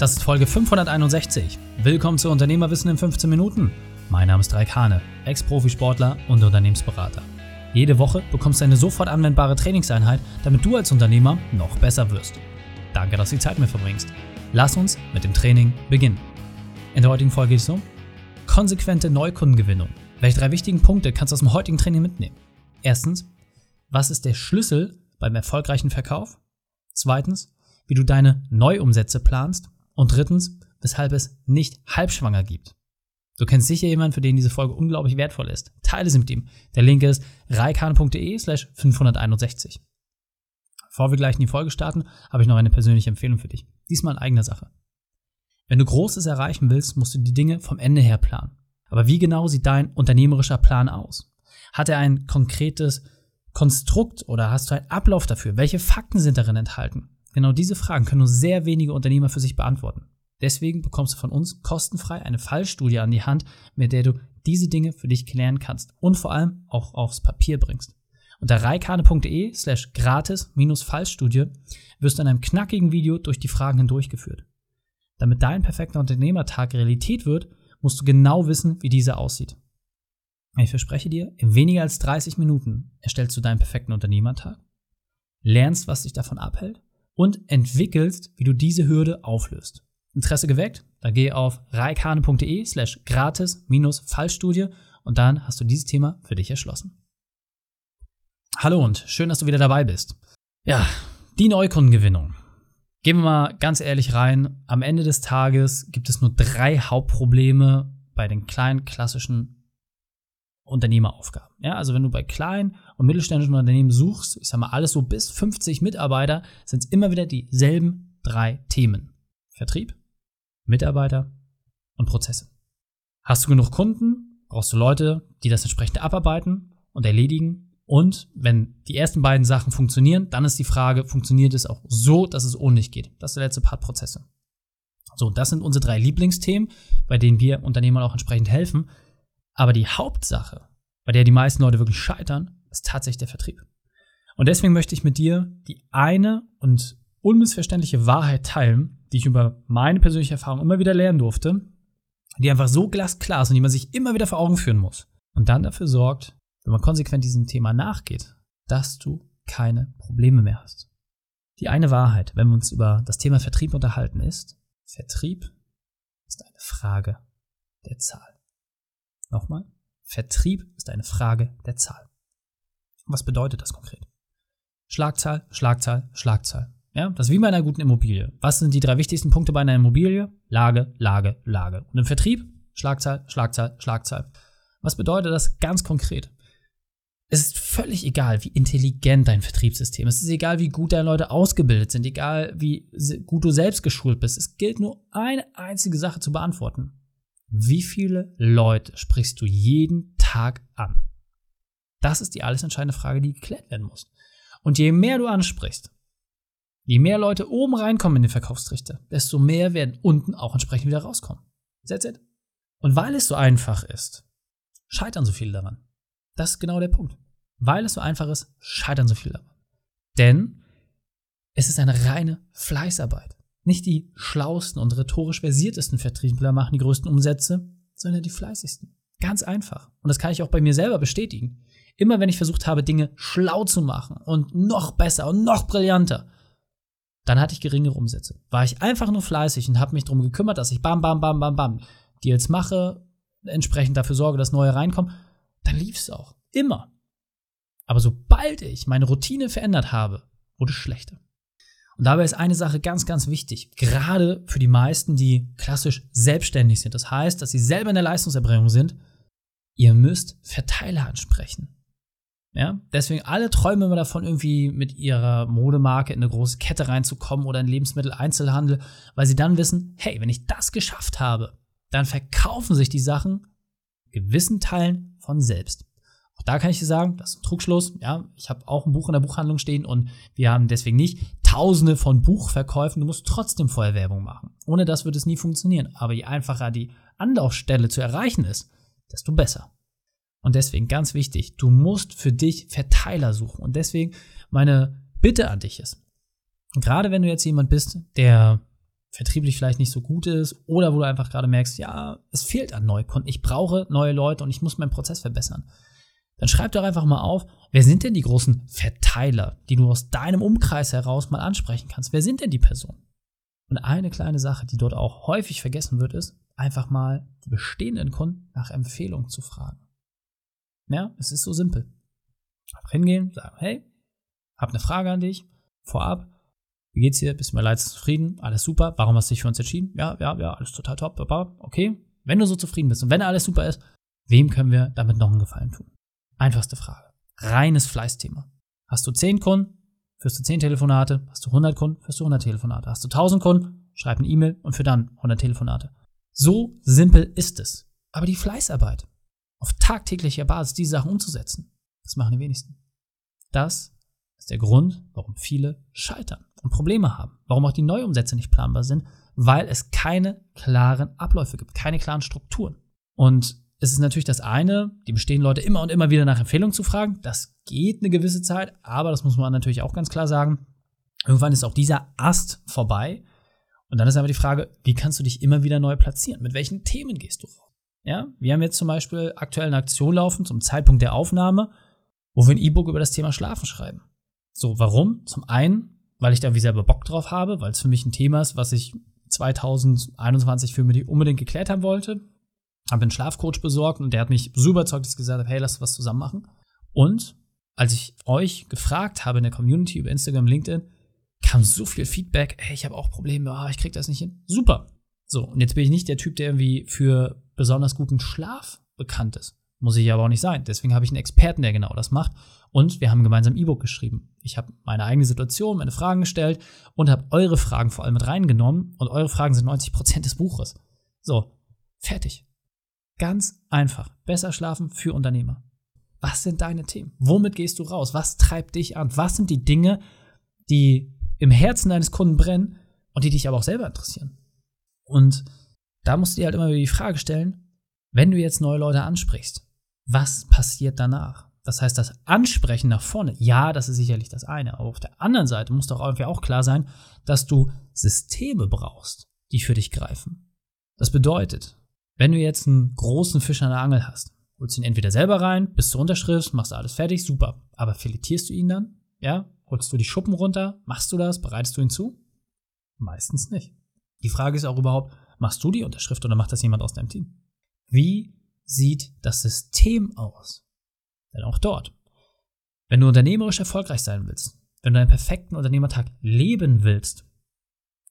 Das ist Folge 561. Willkommen zu Unternehmerwissen in 15 Minuten. Mein Name ist Raik Hane, Ex-Profisportler und Unternehmensberater. Jede Woche bekommst du eine sofort anwendbare Trainingseinheit, damit du als Unternehmer noch besser wirst. Danke, dass du die Zeit mit verbringst. Lass uns mit dem Training beginnen. In der heutigen Folge geht es um konsequente Neukundengewinnung. Welche drei wichtigen Punkte kannst du aus dem heutigen Training mitnehmen? Erstens, was ist der Schlüssel beim erfolgreichen Verkauf? Zweitens, wie du deine Neuumsätze planst. Und drittens, weshalb es nicht halbschwanger gibt. Du kennst sicher jemanden, für den diese Folge unglaublich wertvoll ist. Teile sie mit ihm. Der Link ist reikan.de slash 561. Bevor wir gleich in die Folge starten, habe ich noch eine persönliche Empfehlung für dich. Diesmal in eigener Sache. Wenn du Großes erreichen willst, musst du die Dinge vom Ende her planen. Aber wie genau sieht dein unternehmerischer Plan aus? Hat er ein konkretes Konstrukt oder hast du einen Ablauf dafür? Welche Fakten sind darin enthalten? Genau diese Fragen können nur sehr wenige Unternehmer für sich beantworten. Deswegen bekommst du von uns kostenfrei eine Fallstudie an die Hand, mit der du diese Dinge für dich klären kannst und vor allem auch aufs Papier bringst. Unter reikane.de slash gratis minus Fallstudie wirst du in einem knackigen Video durch die Fragen hindurchgeführt. Damit dein perfekter Unternehmertag Realität wird, musst du genau wissen, wie dieser aussieht. Ich verspreche dir, in weniger als 30 Minuten erstellst du deinen perfekten Unternehmertag, lernst, was dich davon abhält und entwickelst, wie du diese Hürde auflöst. Interesse geweckt? Dann geh auf reikane.de slash gratis minus Fallstudie und dann hast du dieses Thema für dich erschlossen. Hallo und schön, dass du wieder dabei bist. Ja, die Neukundengewinnung. Gehen wir mal ganz ehrlich rein. Am Ende des Tages gibt es nur drei Hauptprobleme bei den kleinen klassischen Unternehmeraufgaben. Ja, also wenn du bei kleinen und mittelständischen Unternehmen suchst, ich sag mal alles so bis 50 Mitarbeiter, sind es immer wieder dieselben drei Themen. Vertrieb, Mitarbeiter und Prozesse. Hast du genug Kunden, brauchst du Leute, die das entsprechend abarbeiten und erledigen. Und wenn die ersten beiden Sachen funktionieren, dann ist die Frage, funktioniert es auch so, dass es ohne dich geht? Das ist der letzte Part Prozesse. So, das sind unsere drei Lieblingsthemen, bei denen wir Unternehmern auch entsprechend helfen. Aber die Hauptsache, bei der die meisten Leute wirklich scheitern, ist tatsächlich der Vertrieb. Und deswegen möchte ich mit dir die eine und unmissverständliche Wahrheit teilen, die ich über meine persönliche Erfahrung immer wieder lernen durfte, die einfach so glasklar ist und die man sich immer wieder vor Augen führen muss. Und dann dafür sorgt, wenn man konsequent diesem Thema nachgeht, dass du keine Probleme mehr hast. Die eine Wahrheit, wenn wir uns über das Thema Vertrieb unterhalten, ist, Vertrieb ist eine Frage der Zahl. Nochmal, Vertrieb ist eine Frage der Zahl. Was bedeutet das konkret? Schlagzahl, Schlagzahl, Schlagzahl. Ja, das ist wie bei einer guten Immobilie. Was sind die drei wichtigsten Punkte bei einer Immobilie? Lage, Lage, Lage. Und im Vertrieb? Schlagzahl, Schlagzahl, Schlagzahl. Was bedeutet das ganz konkret? Es ist völlig egal, wie intelligent dein Vertriebssystem ist. Es ist egal, wie gut deine Leute ausgebildet sind, egal wie gut du selbst geschult bist. Es gilt nur eine einzige Sache zu beantworten. Wie viele Leute sprichst du jeden Tag an? Das ist die alles entscheidende Frage, die geklärt werden muss. Und je mehr du ansprichst, je mehr Leute oben reinkommen in den Verkaufstrichter, desto mehr werden unten auch entsprechend wieder rauskommen. That's it. Und weil es so einfach ist, scheitern so viele daran. Das ist genau der Punkt. Weil es so einfach ist, scheitern so viele daran. Denn es ist eine reine Fleißarbeit. Nicht die schlausten und rhetorisch versiertesten Vertriebler machen die größten Umsätze, sondern die fleißigsten. Ganz einfach. Und das kann ich auch bei mir selber bestätigen. Immer wenn ich versucht habe, Dinge schlau zu machen und noch besser und noch brillanter, dann hatte ich geringere Umsätze. War ich einfach nur fleißig und habe mich darum gekümmert, dass ich bam, bam, bam, bam, bam Deals mache, entsprechend dafür sorge, dass neue reinkommen, dann lief es auch. Immer. Aber sobald ich meine Routine verändert habe, wurde es schlechter. Und dabei ist eine Sache ganz, ganz wichtig, gerade für die meisten, die klassisch selbstständig sind. Das heißt, dass sie selber in der Leistungserbringung sind. Ihr müsst Verteiler ansprechen. Ja, deswegen alle träumen immer davon, irgendwie mit ihrer Modemarke in eine große Kette reinzukommen oder in Lebensmitteleinzelhandel, weil sie dann wissen, hey, wenn ich das geschafft habe, dann verkaufen sich die Sachen gewissen Teilen von selbst. Auch da kann ich dir sagen, das ist ein Trugschluss. Ja, ich habe auch ein Buch in der Buchhandlung stehen und wir haben deswegen nicht Tausende von Buchverkäufen. Du musst trotzdem vorher Werbung machen. Ohne das wird es nie funktionieren. Aber je einfacher die Anlaufstelle zu erreichen ist, desto besser. Und deswegen ganz wichtig, du musst für dich Verteiler suchen. Und deswegen meine Bitte an dich ist, gerade wenn du jetzt jemand bist, der vertrieblich vielleicht nicht so gut ist oder wo du einfach gerade merkst, ja, es fehlt an Neukunden. Ich brauche neue Leute und ich muss meinen Prozess verbessern. Dann schreib doch einfach mal auf, wer sind denn die großen Verteiler, die du aus deinem Umkreis heraus mal ansprechen kannst? Wer sind denn die Personen? Und eine kleine Sache, die dort auch häufig vergessen wird, ist, einfach mal die bestehenden Kunden nach Empfehlung zu fragen. Ja, es ist so simpel. Einfach hingehen, sagen, hey, hab eine Frage an dich, vorab, wie geht's dir? Bist du mir leid zufrieden? Alles super. Warum hast du dich für uns entschieden? Ja, ja, ja, alles total top. Okay. Wenn du so zufrieden bist und wenn alles super ist, wem können wir damit noch einen Gefallen tun? Einfachste Frage. Reines Fleißthema. Hast du 10 Kunden, führst du 10 Telefonate. Hast du 100 Kunden, führst du 100 Telefonate. Hast du 1000 Kunden, schreib eine E-Mail und für dann 100 Telefonate. So simpel ist es. Aber die Fleißarbeit, auf tagtäglicher Basis diese Sachen umzusetzen, das machen die wenigsten. Das ist der Grund, warum viele scheitern und Probleme haben. Warum auch die Neuumsätze nicht planbar sind, weil es keine klaren Abläufe gibt, keine klaren Strukturen. Und es ist natürlich das eine, die bestehenden Leute immer und immer wieder nach Empfehlungen zu fragen. Das geht eine gewisse Zeit, aber das muss man natürlich auch ganz klar sagen. Irgendwann ist auch dieser Ast vorbei. Und dann ist aber die Frage, wie kannst du dich immer wieder neu platzieren? Mit welchen Themen gehst du raus? Ja, wir haben jetzt zum Beispiel aktuell eine Aktion laufen zum Zeitpunkt der Aufnahme, wo wir ein E-Book über das Thema Schlafen schreiben. So, warum? Zum einen, weil ich da wie selber Bock drauf habe, weil es für mich ein Thema ist, was ich 2021 für mich unbedingt geklärt haben wollte. Habe einen Schlafcoach besorgt und der hat mich so überzeugt, dass ich gesagt habe, hey, lass was zusammen machen. Und als ich euch gefragt habe in der Community über Instagram, LinkedIn, kam so viel Feedback, hey, ich habe auch Probleme, oh, ich krieg das nicht hin. Super. So, und jetzt bin ich nicht der Typ, der irgendwie für besonders guten Schlaf bekannt ist. Muss ich aber auch nicht sein. Deswegen habe ich einen Experten, der genau das macht. Und wir haben gemeinsam E-Book geschrieben. Ich habe meine eigene Situation, meine Fragen gestellt und habe eure Fragen vor allem mit reingenommen. Und eure Fragen sind 90 Prozent des Buches. So, fertig. Ganz einfach. Besser schlafen für Unternehmer. Was sind deine Themen? Womit gehst du raus? Was treibt dich an? Was sind die Dinge, die im Herzen deines Kunden brennen und die dich aber auch selber interessieren? Und da musst du dir halt immer wieder die Frage stellen, wenn du jetzt neue Leute ansprichst, was passiert danach? Das heißt, das Ansprechen nach vorne, ja, das ist sicherlich das eine. Aber auf der anderen Seite muss doch irgendwie auch klar sein, dass du Systeme brauchst, die für dich greifen. Das bedeutet, wenn du jetzt einen großen Fisch an der Angel hast, holst du ihn entweder selber rein, bis zur Unterschrift, machst du alles fertig, super. Aber filetierst du ihn dann? Ja? Holst du die Schuppen runter? Machst du das? Bereitest du ihn zu? Meistens nicht. Die Frage ist auch überhaupt, machst du die Unterschrift oder macht das jemand aus deinem Team? Wie sieht das System aus? Denn auch dort, wenn du unternehmerisch erfolgreich sein willst, wenn du einen perfekten Unternehmertag leben willst,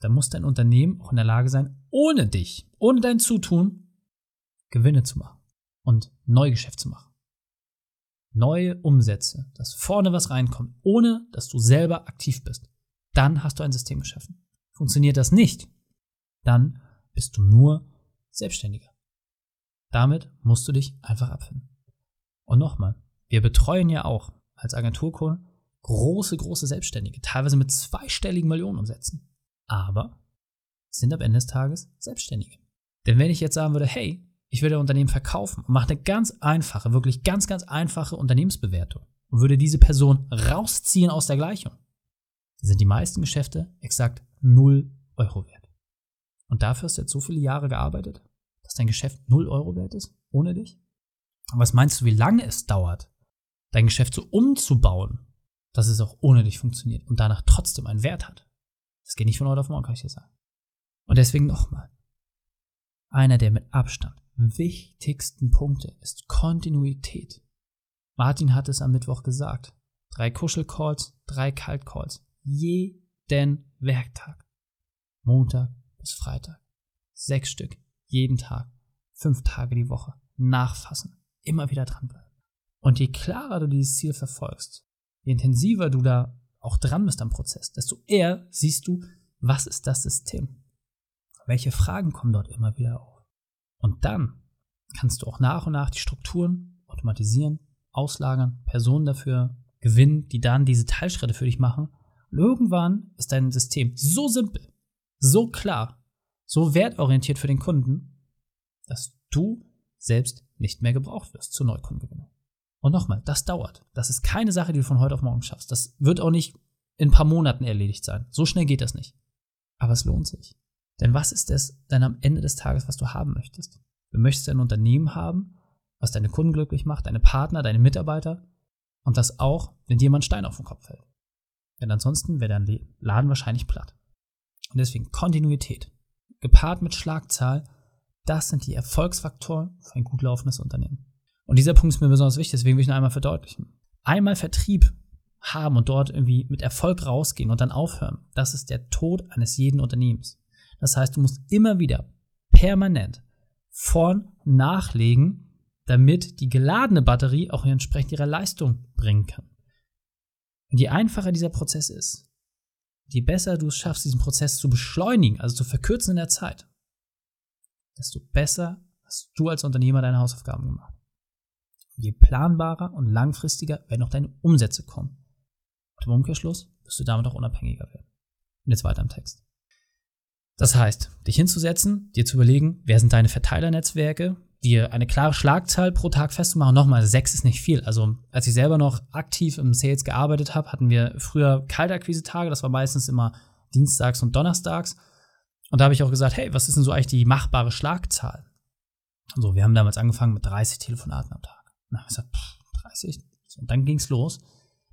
dann muss dein Unternehmen auch in der Lage sein, ohne dich, ohne dein Zutun, Gewinne zu machen und Neugeschäft zu machen. Neue Umsätze, dass vorne was reinkommt, ohne dass du selber aktiv bist. Dann hast du ein System geschaffen. Funktioniert das nicht, dann bist du nur Selbstständiger. Damit musst du dich einfach abfinden. Und nochmal, wir betreuen ja auch als Agenturkunden große, große Selbstständige, teilweise mit zweistelligen Millionenumsätzen. Aber sind am Ende des Tages Selbstständige. Denn wenn ich jetzt sagen würde, hey, ich würde ein Unternehmen verkaufen und mache eine ganz einfache, wirklich ganz, ganz einfache Unternehmensbewertung und würde diese Person rausziehen aus der Gleichung, sind die meisten Geschäfte exakt 0 Euro wert. Und dafür hast du jetzt so viele Jahre gearbeitet, dass dein Geschäft 0 Euro wert ist, ohne dich? was meinst du, wie lange es dauert, dein Geschäft so umzubauen, dass es auch ohne dich funktioniert und danach trotzdem einen Wert hat? Das geht nicht von heute auf morgen, kann ich dir sagen. Und deswegen nochmal. Einer der mit Abstand wichtigsten Punkte ist Kontinuität. Martin hat es am Mittwoch gesagt. Drei Kuschelcalls, drei Kaltcalls. Jeden Werktag. Montag bis Freitag. Sechs Stück. Jeden Tag. Fünf Tage die Woche. Nachfassen. Immer wieder dranbleiben. Und je klarer du dieses Ziel verfolgst, je intensiver du da auch dran bist am Prozess, desto eher siehst du, was ist das System? Welche Fragen kommen dort immer wieder auf? Und dann kannst du auch nach und nach die Strukturen automatisieren, auslagern, Personen dafür gewinnen, die dann diese Teilschritte für dich machen. Und irgendwann ist dein System so simpel, so klar, so wertorientiert für den Kunden, dass du selbst nicht mehr gebraucht wirst zur Neukundengewinnung. Und nochmal, das dauert. Das ist keine Sache, die du von heute auf morgen schaffst. Das wird auch nicht in ein paar Monaten erledigt sein. So schnell geht das nicht. Aber es lohnt sich. Denn was ist es denn am Ende des Tages, was du haben möchtest? Du möchtest ein Unternehmen haben, was deine Kunden glücklich macht, deine Partner, deine Mitarbeiter und das auch, wenn dir jemand Stein auf den Kopf fällt. Denn ansonsten wäre dein Laden wahrscheinlich platt. Und deswegen Kontinuität, gepaart mit Schlagzahl, das sind die Erfolgsfaktoren für ein gut laufendes Unternehmen. Und dieser Punkt ist mir besonders wichtig, deswegen will ich ihn einmal verdeutlichen. Einmal Vertrieb haben und dort irgendwie mit Erfolg rausgehen und dann aufhören, das ist der Tod eines jeden Unternehmens. Das heißt, du musst immer wieder permanent vorn nachlegen, damit die geladene Batterie auch entsprechend ihre Leistung bringen kann. Und je einfacher dieser Prozess ist, je besser du es schaffst, diesen Prozess zu beschleunigen, also zu verkürzen in der Zeit, desto besser hast du als Unternehmer deine Hausaufgaben gemacht. Je planbarer und langfristiger werden auch deine Umsätze kommen. Und im Umkehrschluss wirst du damit auch unabhängiger werden. Und jetzt weiter im Text. Das heißt, dich hinzusetzen, dir zu überlegen, wer sind deine Verteilernetzwerke, dir eine klare Schlagzahl pro Tag festzumachen. Nochmal, sechs ist nicht viel. Also als ich selber noch aktiv im Sales gearbeitet habe, hatten wir früher Kaltakquise-Tage. Das war meistens immer dienstags und donnerstags. Und da habe ich auch gesagt, hey, was ist denn so eigentlich die machbare Schlagzahl? So, wir haben damals angefangen mit 30 Telefonaten am Tag. Na, ich gesagt, pff, 30. Und dann ging's los.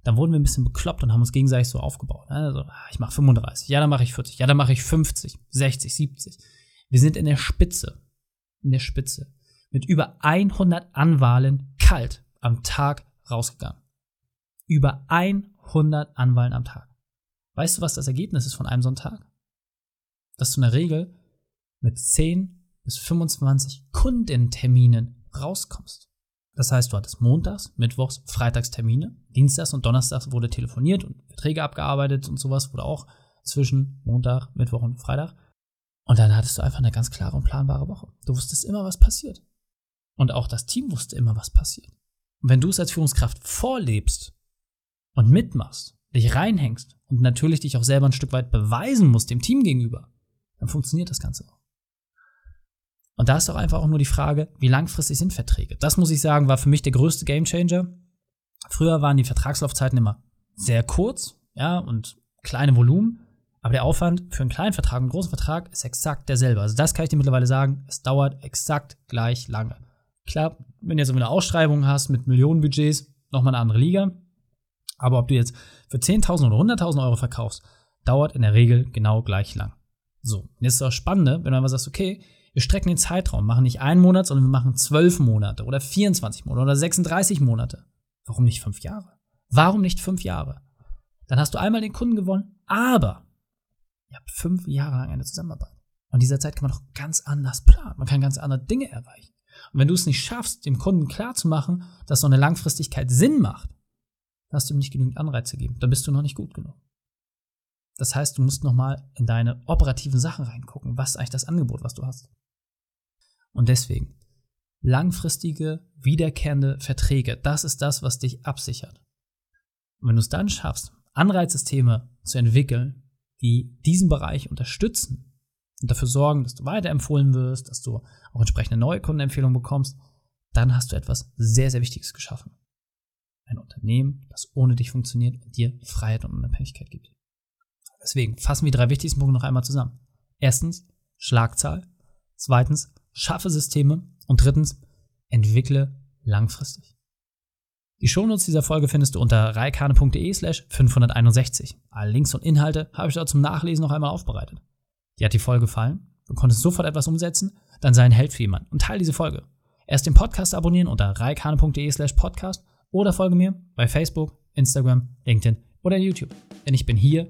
Dann wurden wir ein bisschen bekloppt und haben uns gegenseitig so aufgebaut. Also, ah, ich mache 35, ja, dann mache ich 40, ja, dann mache ich 50, 60, 70. Wir sind in der Spitze. In der Spitze mit über 100 Anwahlen kalt am Tag rausgegangen. Über 100 Anwahlen am Tag. Weißt du, was das Ergebnis ist von einem Sonntag? Dass du in der Regel mit 10 bis 25 Kundenterminen rauskommst. Das heißt, du hattest montags, mittwochs, freitags Termine, dienstags und donnerstags wurde telefoniert und Verträge abgearbeitet und sowas wurde auch zwischen Montag, Mittwoch und Freitag. Und dann hattest du einfach eine ganz klare und planbare Woche. Du wusstest immer, was passiert. Und auch das Team wusste immer, was passiert. Und wenn du es als Führungskraft vorlebst und mitmachst, dich reinhängst und natürlich dich auch selber ein Stück weit beweisen musst dem Team gegenüber, dann funktioniert das Ganze auch. Und da ist doch einfach auch nur die Frage, wie langfristig sind Verträge? Das muss ich sagen, war für mich der größte Gamechanger. Früher waren die Vertragslaufzeiten immer sehr kurz, ja, und kleine Volumen. Aber der Aufwand für einen kleinen Vertrag, einen großen Vertrag ist exakt derselbe. Also das kann ich dir mittlerweile sagen. Es dauert exakt gleich lange. Klar, wenn du jetzt eine Ausschreibung hast mit Millionenbudgets, nochmal eine andere Liga. Aber ob du jetzt für 10.000 oder 100.000 Euro verkaufst, dauert in der Regel genau gleich lang. So, jetzt ist das Spannende, wenn du einfach sagst, okay, wir strecken den Zeitraum, machen nicht einen Monat, sondern wir machen zwölf Monate oder 24 Monate oder 36 Monate. Warum nicht fünf Jahre? Warum nicht fünf Jahre? Dann hast du einmal den Kunden gewonnen, aber ihr habt fünf Jahre lang eine Zusammenarbeit. Und in dieser Zeit kann man doch ganz anders planen. Man kann ganz andere Dinge erreichen. Und wenn du es nicht schaffst, dem Kunden klarzumachen, dass so eine Langfristigkeit Sinn macht, hast du ihm nicht genügend Anreize gegeben. Dann bist du noch nicht gut genug. Das heißt, du musst nochmal in deine operativen Sachen reingucken. Was ist eigentlich das Angebot, was du hast? Und deswegen, langfristige, wiederkehrende Verträge, das ist das, was dich absichert. Und wenn du es dann schaffst, Anreizsysteme zu entwickeln, die diesen Bereich unterstützen, und dafür sorgen, dass du weiterempfohlen wirst, dass du auch entsprechende neue Kundenempfehlungen bekommst, dann hast du etwas sehr, sehr Wichtiges geschaffen. Ein Unternehmen, das ohne dich funktioniert und dir Freiheit und Unabhängigkeit gibt. Deswegen fassen wir die drei wichtigsten Punkte noch einmal zusammen. Erstens, Schlagzahl. Zweitens, schaffe Systeme. Und drittens, entwickle langfristig. Die Shownotes dieser Folge findest du unter reikane.de slash 561. Alle Links und Inhalte habe ich dort zum Nachlesen noch einmal aufbereitet. Dir hat die Folge gefallen? Du konntest sofort etwas umsetzen? Dann sei ein Held für jemanden und teile diese Folge. Erst den Podcast abonnieren unter reikane.de slash podcast oder folge mir bei Facebook, Instagram, LinkedIn oder YouTube. Denn ich bin hier,